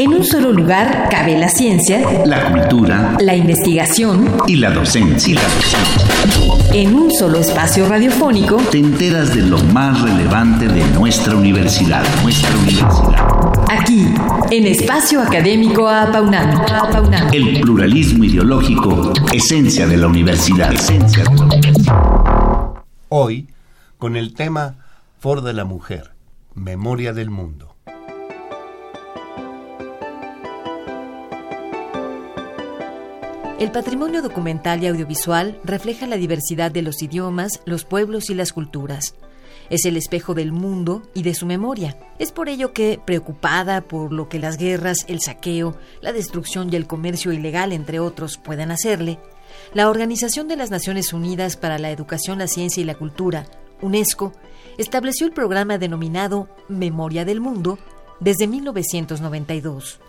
En un solo lugar cabe la ciencia, la cultura, la investigación y la docencia. En un solo espacio radiofónico te enteras de lo más relevante de nuestra universidad, nuestra universidad. Aquí, en Espacio Académico Apaunam. El pluralismo ideológico, esencia de la universidad. Esencia de la universidad. Hoy, con el tema Foro de la Mujer, Memoria del Mundo. El patrimonio documental y audiovisual refleja la diversidad de los idiomas, los pueblos y las culturas. Es el espejo del mundo y de su memoria. Es por ello que, preocupada por lo que las guerras, el saqueo, la destrucción y el comercio ilegal, entre otros, puedan hacerle, la Organización de las Naciones Unidas para la Educación, la Ciencia y la Cultura, UNESCO, estableció el programa denominado Memoria del Mundo desde 1992.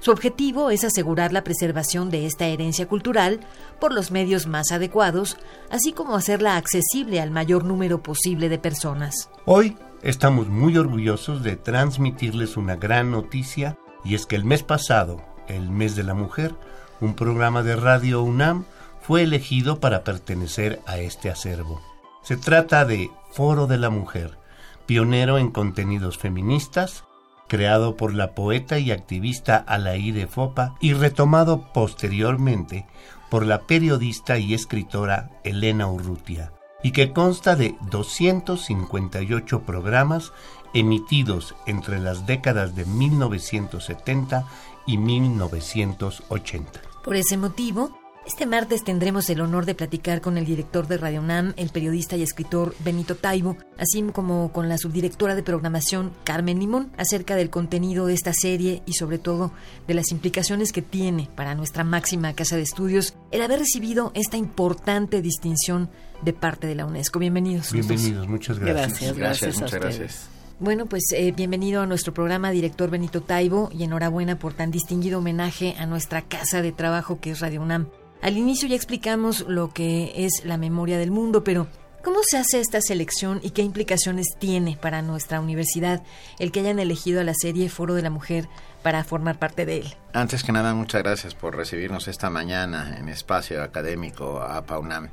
Su objetivo es asegurar la preservación de esta herencia cultural por los medios más adecuados, así como hacerla accesible al mayor número posible de personas. Hoy estamos muy orgullosos de transmitirles una gran noticia y es que el mes pasado, el mes de la mujer, un programa de Radio UNAM fue elegido para pertenecer a este acervo. Se trata de Foro de la Mujer, pionero en contenidos feministas, creado por la poeta y activista Alaide Fopa y retomado posteriormente por la periodista y escritora Elena Urrutia, y que consta de 258 programas emitidos entre las décadas de 1970 y 1980. Por ese motivo, este martes tendremos el honor de platicar con el director de Radio UNAM, el periodista y escritor Benito Taibo, así como con la subdirectora de programación Carmen Limón, acerca del contenido de esta serie y sobre todo de las implicaciones que tiene para nuestra máxima casa de estudios el haber recibido esta importante distinción de parte de la UNESCO. Bienvenidos. Bienvenidos, muchas gracias. Gracias, muchas gracias. Bueno, pues eh, bienvenido a nuestro programa, director Benito Taibo, y enhorabuena por tan distinguido homenaje a nuestra casa de trabajo que es Radio UNAM. Al inicio ya explicamos lo que es la memoria del mundo, pero ¿cómo se hace esta selección y qué implicaciones tiene para nuestra universidad el que hayan elegido a la serie Foro de la Mujer para formar parte de él? Antes que nada, muchas gracias por recibirnos esta mañana en Espacio Académico a PAUNAM.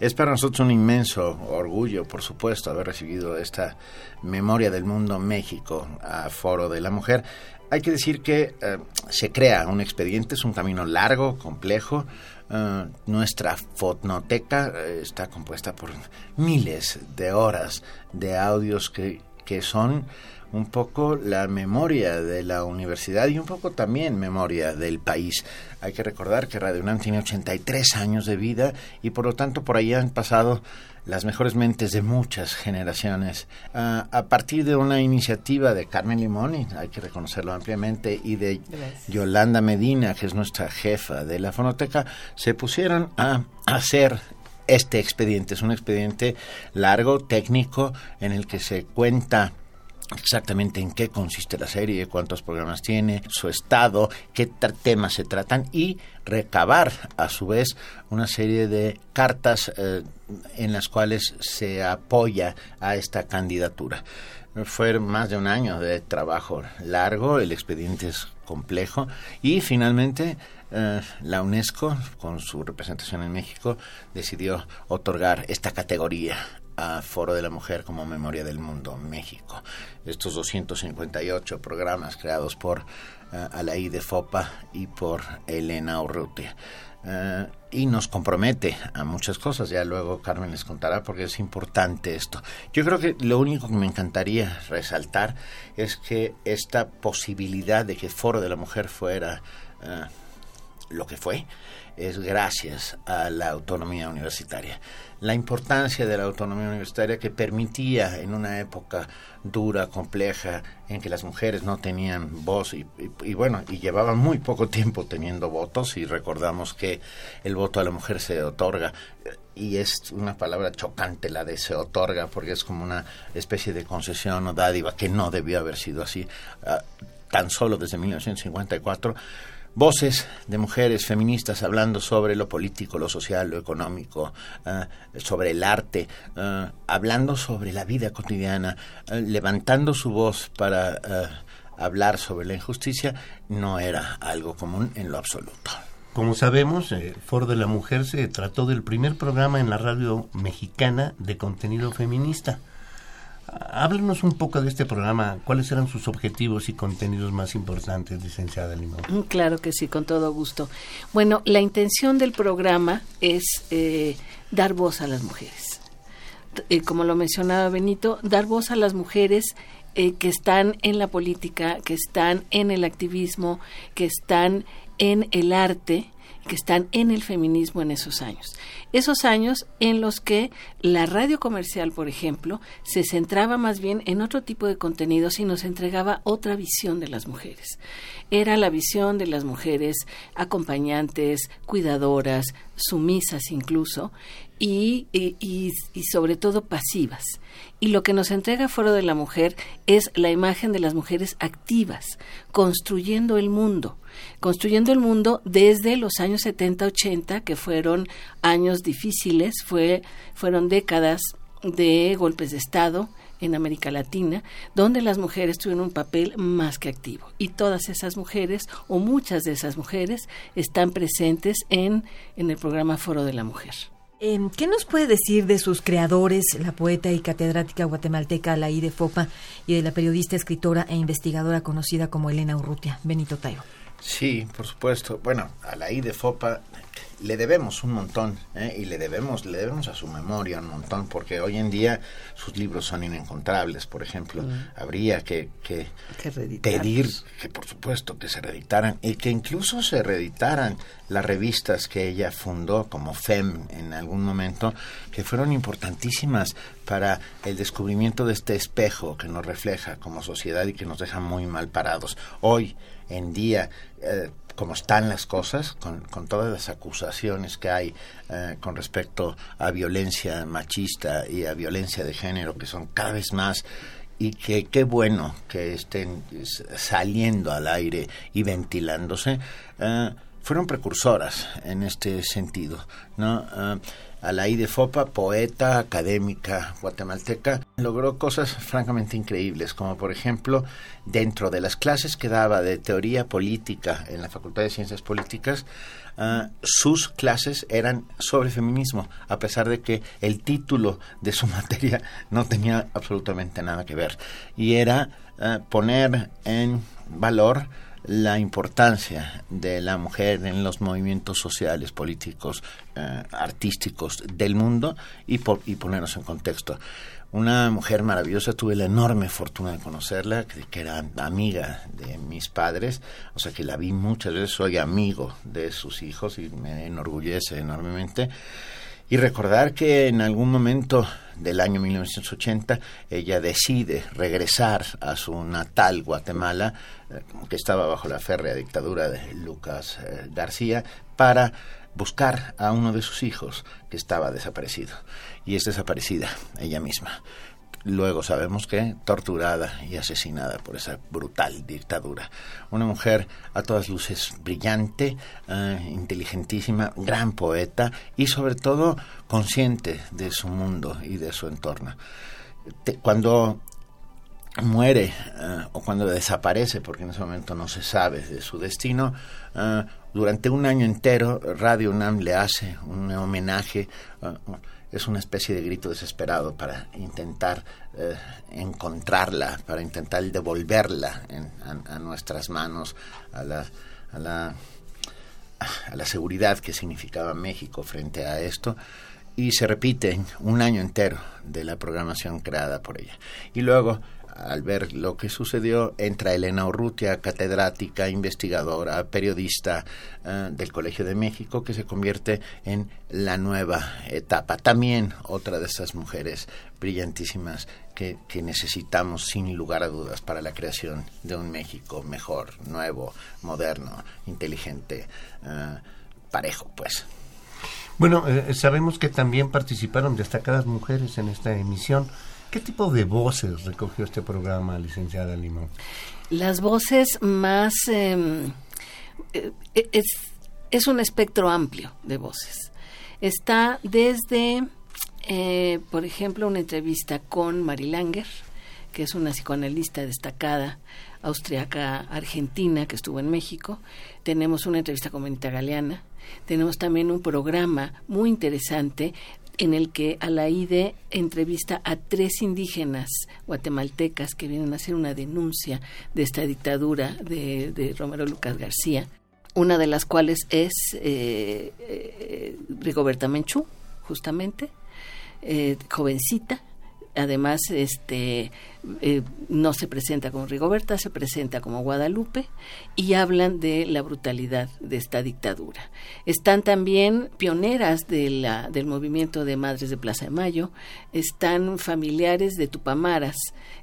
Es para nosotros un inmenso orgullo, por supuesto, haber recibido esta Memoria del Mundo México a Foro de la Mujer. Hay que decir que eh, se crea un expediente, es un camino largo, complejo, eh, nuestra fonoteca eh, está compuesta por miles de horas de audios que, que son un poco la memoria de la universidad y un poco también memoria del país. Hay que recordar que Radio UNAM tiene 83 años de vida y por lo tanto por ahí han pasado las mejores mentes de muchas generaciones. Ah, a partir de una iniciativa de Carmen Limón, y hay que reconocerlo ampliamente, y de Yolanda Medina, que es nuestra jefa de la fonoteca, se pusieron a hacer este expediente. Es un expediente largo, técnico, en el que se cuenta exactamente en qué consiste la serie, cuántos programas tiene, su estado, qué temas se tratan y recabar a su vez una serie de cartas eh, en las cuales se apoya a esta candidatura. Fue más de un año de trabajo largo, el expediente es complejo y finalmente eh, la UNESCO, con su representación en México, decidió otorgar esta categoría a Foro de la Mujer como Memoria del Mundo México. Estos 258 programas creados por uh, Alaí de Fopa y por Elena Urrutia. Eh, y nos compromete a muchas cosas. Ya luego Carmen les contará porque es importante esto. Yo creo que lo único que me encantaría resaltar es que esta posibilidad de que Foro de la Mujer fuera eh, lo que fue es gracias a la autonomía universitaria. La importancia de la autonomía universitaria que permitía en una época dura, compleja, en que las mujeres no tenían voz y, bueno, y llevaban muy poco tiempo teniendo votos y recordamos que el voto a la mujer se otorga y es una palabra chocante la de se otorga porque es como una especie de concesión o dádiva que no debió haber sido así ah, tan solo desde 1954 voces de mujeres feministas hablando sobre lo político, lo social, lo económico, ah, sobre el arte, ah, hablando sobre la vida cotidiana, ah, levantando su voz para hablar sobre la injusticia no era algo común en lo absoluto. Como sabemos, el Foro de la Mujer se trató del primer programa en la radio mexicana de contenido feminista. Háblenos un poco de este programa. ¿Cuáles eran sus objetivos y contenidos más importantes, licenciada Limón? Mm, claro que sí, con todo gusto. Bueno, la intención del programa es eh, dar voz a las mujeres. Eh, como lo mencionaba Benito, dar voz a las mujeres eh, que están en la política, que están en el activismo, que están en el arte, que están en el feminismo en esos años. Esos años en los que la radio comercial, por ejemplo, se centraba más bien en otro tipo de contenidos y nos entregaba otra visión de las mujeres. Era la visión de las mujeres acompañantes, cuidadoras, sumisas incluso, y, y, y, sobre todo pasivas. Y lo que nos entrega Foro de la Mujer es la imagen de las mujeres activas, construyendo el mundo, construyendo el mundo desde los años 70-80, que fueron años difíciles, fue, fueron décadas de golpes de Estado en América Latina, donde las mujeres tuvieron un papel más que activo. Y todas esas mujeres, o muchas de esas mujeres, están presentes en, en el programa Foro de la Mujer. Em, ¿Qué nos puede decir de sus creadores, la poeta y catedrática guatemalteca Alaide Fopa y de la periodista, escritora e investigadora conocida como Elena Urrutia, Benito Tayo? Sí, por supuesto. Bueno, Alaide Fopa le debemos un montón ¿eh? y le debemos le debemos a su memoria un montón porque hoy en día sus libros son inencontrables por ejemplo mm. habría que, que, pedir que por supuesto que se reeditaran y que incluso se reeditaran las revistas que ella fundó como FEM en algún momento que fueron importantísimas para el descubrimiento de este espejo que nos refleja como sociedad y que nos deja muy mal parados hoy en día eh, como están las cosas, con, con todas las acusaciones que hay eh, con respecto a violencia machista y a violencia de género, que son cada vez más y que qué bueno que estén saliendo al aire y ventilándose, eh, fueron precursoras en este sentido. ¿no? Uh, Alaide Fopa, poeta, académica guatemalteca, logró cosas francamente increíbles, como por ejemplo, dentro de las clases que daba de teoría política en la Facultad de Ciencias Políticas, uh, sus clases eran sobre feminismo, a pesar de que el título de su materia no tenía absolutamente nada que ver. Y era uh, poner en valor la importancia de la mujer en los movimientos sociales, políticos, eh, artísticos del mundo y, por, y ponernos en contexto. Una mujer maravillosa, tuve la enorme fortuna de conocerla, que, que, era amiga de mis padres, o sea que la vi muchas veces, soy amigo de sus hijos y me enorgullece enormemente. Y recordar que en algún momento del año 1980 ella decide regresar a su natal Guatemala, eh, que estaba bajo la férrea dictadura de Lucas eh, García, para buscar a uno de sus hijos que estaba desaparecido. Y es desaparecida ella misma luego sabemos que torturada y asesinada por esa brutal dictadura. Una mujer a todas luces brillante, eh, inteligentísima, gran poeta y sobre todo consciente de su mundo y de su entorno. cuando muere eh, o cuando desaparece, porque en ese momento no se sabe de su destino, eh, durante un año entero Radio UNAM le hace un homenaje es una especie de grito desesperado para intentar eh, encontrarla, para intentar devolverla a, nuestras manos, a la, a, la, a la seguridad que significaba México frente a esto. Y se repite un año entero de la programación creada por ella. Y luego al ver lo que sucedió, entra Elena Urrutia, catedrática, investigadora, periodista eh, del Colegio de México, que se convierte en la nueva etapa. También otra de esas mujeres brillantísimas que, necesitamos sin lugar a dudas para la creación de un México mejor, nuevo, moderno, inteligente, eh, parejo, pues. Bueno, eh, sabemos que también participaron destacadas mujeres en esta emisión. ¿Qué tipo de voces recogió este programa, licenciada Limón? Las voces más... Em, eh, es, es, un espectro amplio de voces. Está desde, eh, por ejemplo, una entrevista con Mari Langer, que es una psicoanalista destacada, austriaca argentina que estuvo en México, tenemos una entrevista con Benita Galeana, tenemos también un programa muy interesante en el que Alaide entrevista a tres indígenas guatemaltecas que vienen a hacer una denuncia de esta dictadura de, Romero Lucas García, una de las cuales es eh, eh, Rigoberta Menchú, justamente, eh, jovencita, además este eh, no se presenta como Rigoberta, se presenta como Guadalupe y hablan de la brutalidad de esta dictadura. Están también pioneras del movimiento de Madres de Plaza de Mayo, están familiares de Tupamaras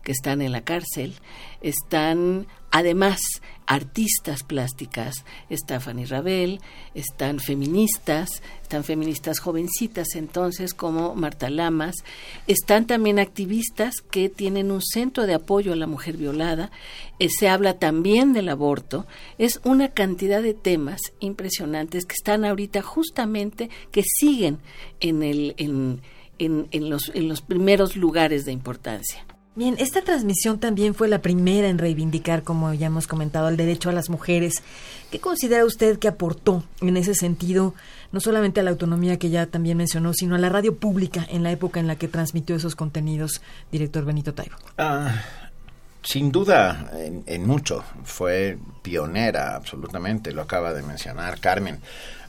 que están en la cárcel, están además artistas plásticas, está Fanny Rabel, están feministas, están feministas jovencitas entonces como Marta Lamas, están también activistas que tienen un centro de apoyo a la mujer violada, eh, se habla también del aborto, es una cantidad de temas impresionantes que están ahorita justamente, que siguen en, el, en, en, los, en los primeros lugares de importancia. Bien, esta transmisión también fue la primera en reivindicar, como ya hemos comentado, el derecho a las mujeres. ¿Qué considera usted que aportó en ese sentido, no solamente a la autonomía que ya también mencionó, sino a la radio pública en la época en la que transmitió esos contenidos, director Benito Taibo? Ah, sin duda, en, mucho. Fue pionera, absolutamente. Lo acaba de mencionar Carmen.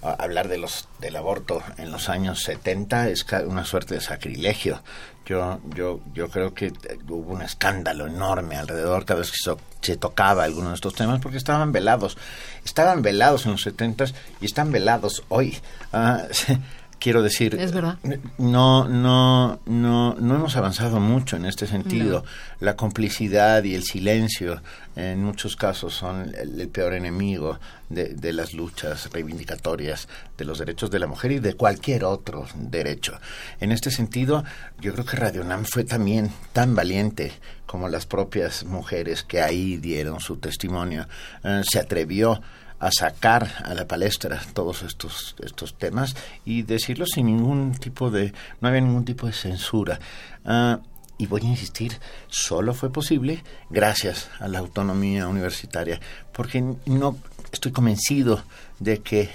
hablar de los del aborto en los años 70 es una suerte de sacrilegio. Yo, yo, yo creo que hubo un escándalo enorme alrededor cada vez que se, tocaba alguno de estos temas porque estaban velados. Estaban velados en los 70 y están velados hoy. Ah, quiero decir, es verdad. No, no, no, no hemos avanzado mucho en este sentido. La complicidad y el silencio, en muchos casos, son el, peor enemigo de, de, las luchas reivindicatorias de los derechos de la mujer y de cualquier otro derecho. En este sentido, yo creo que Radio Nam fue también tan valiente como las propias mujeres que ahí dieron su testimonio. Eh, se atrevió a sacar a la palestra todos estos estos temas y decirlo sin ningún tipo de no había ningún tipo de censura. Ah, y voy a insistir solo fue posible gracias a la autonomía universitaria porque no estoy convencido de que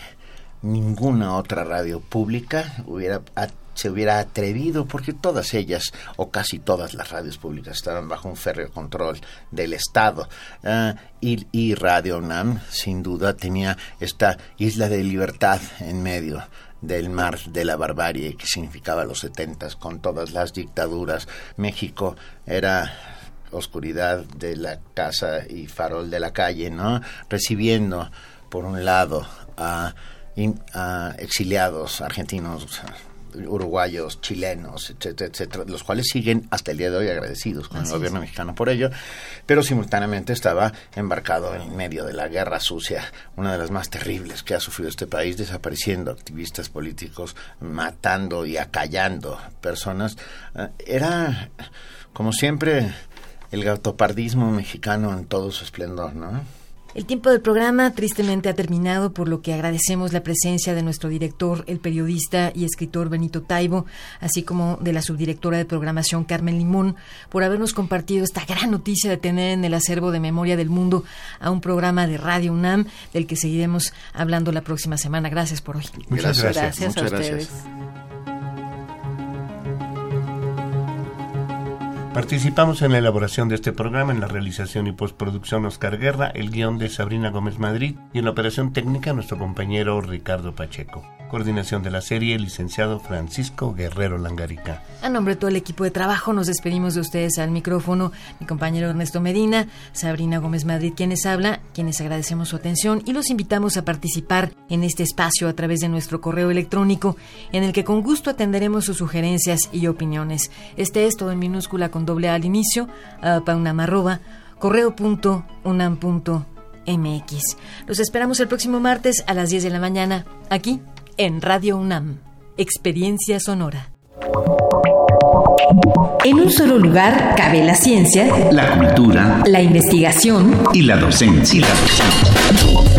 ninguna otra radio pública hubiera se hubiera atrevido, porque todas ellas, o casi todas las radios públicas, estaban bajo un férreo control del Estado. Ah, y, Radio UNAM, sin duda, tenía esta isla de libertad en medio del mar de la barbarie que significaba los setentas con todas las dictaduras. México era oscuridad de la casa y farol de la calle, ¿no? Recibiendo, por un lado, a, a exiliados argentinos uruguayos, chilenos, etcétera, etcétera, los cuales siguen hasta el día de hoy agradecidos con el gobierno mexicano por ello, pero simultáneamente estaba embarcado en medio de la guerra sucia, una de las más terribles que ha sufrido este país, desapareciendo activistas políticos, matando y acallando personas. Eh, era, como siempre, el gautopardismo mexicano en todo su esplendor, ¿no? El tiempo del programa tristemente ha terminado, por lo que agradecemos la presencia de nuestro director, el periodista y escritor Benito Taibo, así como de la subdirectora de programación Carmen Limón, por habernos compartido esta gran noticia de tener en el acervo de Memoria del Mundo a un programa de Radio UNAM, del que seguiremos hablando la próxima semana. Gracias por hoy. Muchas gracias. gracias a ustedes. Participamos en la elaboración de este programa, en la realización y postproducción Oscar Guerra, el guion de Sabrina Gómez Madrid y en la operación técnica nuestro compañero Ricardo Pacheco. Coordinación de la serie, licenciado Francisco Guerrero Langarica. A nombre de todo el equipo de trabajo nos despedimos de ustedes al micrófono, mi compañero Ernesto Medina, Sabrina Gómez Madrid quienes habla, quienes agradecemos su atención y los invitamos a participar en este espacio a través de nuestro correo electrónico en el que con gusto atenderemos sus sugerencias y opiniones. Este es todo en minúscula con doble A al inicio, a paunamarroba, correo.unam.mx. Los esperamos el próximo martes a las 10 de la mañana, aquí en Radio UNAM. Experiencia Sonora. En un solo lugar cabe la ciencia, la cultura la investigación. y la docencia.